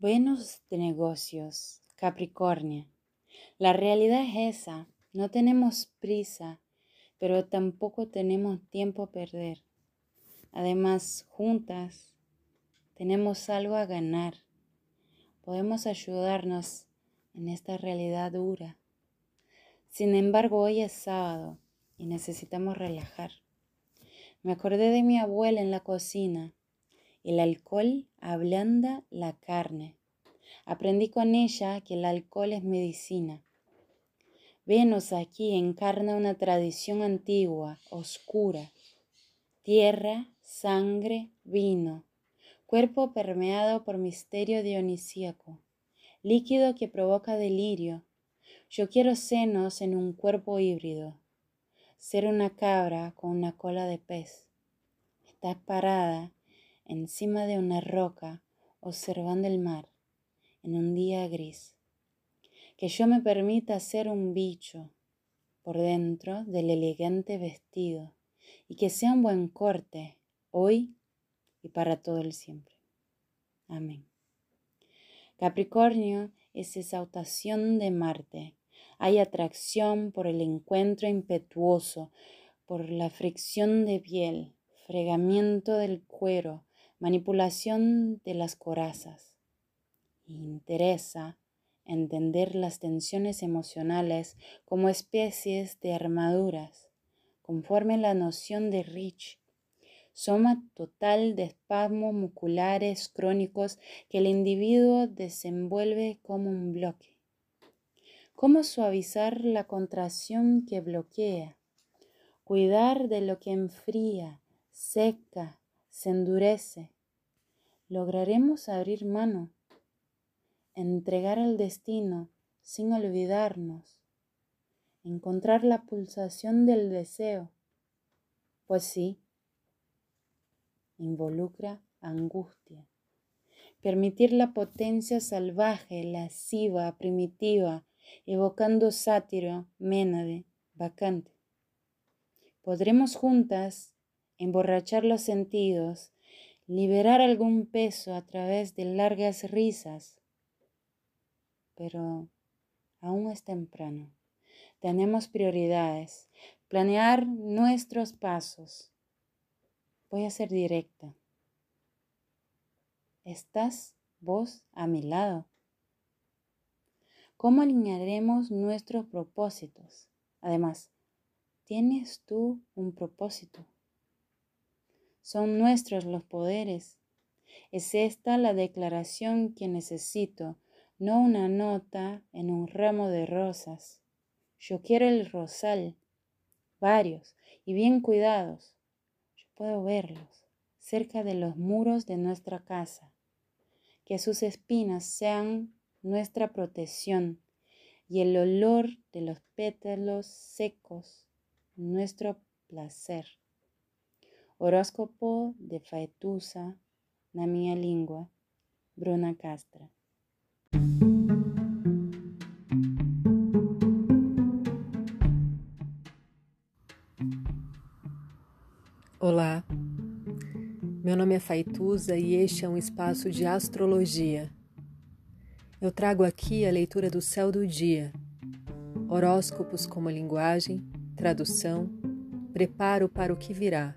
Buenos negocios, Capricornio. La realidad es esa. No tenemos prisa, pero tampoco tenemos tiempo a perder. Además, juntas tenemos algo a ganar. Podemos ayudarnos en esta realidad dura. Sin embargo, hoy es sábado y necesitamos relajar. Me acordé de mi abuela en la cocina el alcohol ablanda la carne. Aprendí con ella que el alcohol es medicina. Venus aquí encarna una tradición antigua, oscura. Tierra, sangre, vino, cuerpo permeado por misterio dionisíaco, líquido que provoca delirio. Yo quiero senos en un cuerpo híbrido, ser una cabra con una cola de pez. Estás parada encima de una roca observando el mar en un día gris. Que yo me permita ser un bicho por dentro del elegante vestido y que sea un buen corte hoy y para todo el siempre. Amén. Capricornio es exaltación de Marte. Hay atracción por el encuentro impetuoso, por la fricción de piel, fregamiento del cuero, manipulación de las corazas. Interesa entender las tensiones emocionales como especies de armaduras, conforme la noción de Rich, soma total de espasmos musculares crónicos que el individuo desenvuelve como un bloque. ¿Cómo suavizar la contracción que bloquea? Cuidar de lo que enfría, seca, se endurece, lograremos abrir mano, entregar al destino sin olvidarnos, encontrar la pulsación del deseo, pues sí, involucra angustia. Permitir la potencia salvaje, lasciva, primitiva, evocando sátiro, ménade, vacante. Podremos juntas emborrachar los sentidos, liberar algún peso a través de largas risas. Pero aún es temprano. Tenemos prioridades, planear nuestros pasos. Voy a ser directa. ¿Estás vos a mi lado? ¿Cómo alinearemos nuestros propósitos? Además, ¿tienes tú un propósito? Son nuestros los poderes. Es esta la declaración que necesito, no una nota en un ramo de rosas. Yo quiero el rosal, varios y bien cuidados. Yo puedo verlos cerca de los muros de nuestra casa. Que sus espinas sean nuestra protección y el olor de los pétalos secos nuestro placer. Horóscopo de Faetusa na minha língua, Bruna Castra. Olá, meu nome é Faituza e este é um espaço de astrologia. Eu trago aqui a leitura do céu do dia, horóscopos como linguagem, tradução, preparo para o que virá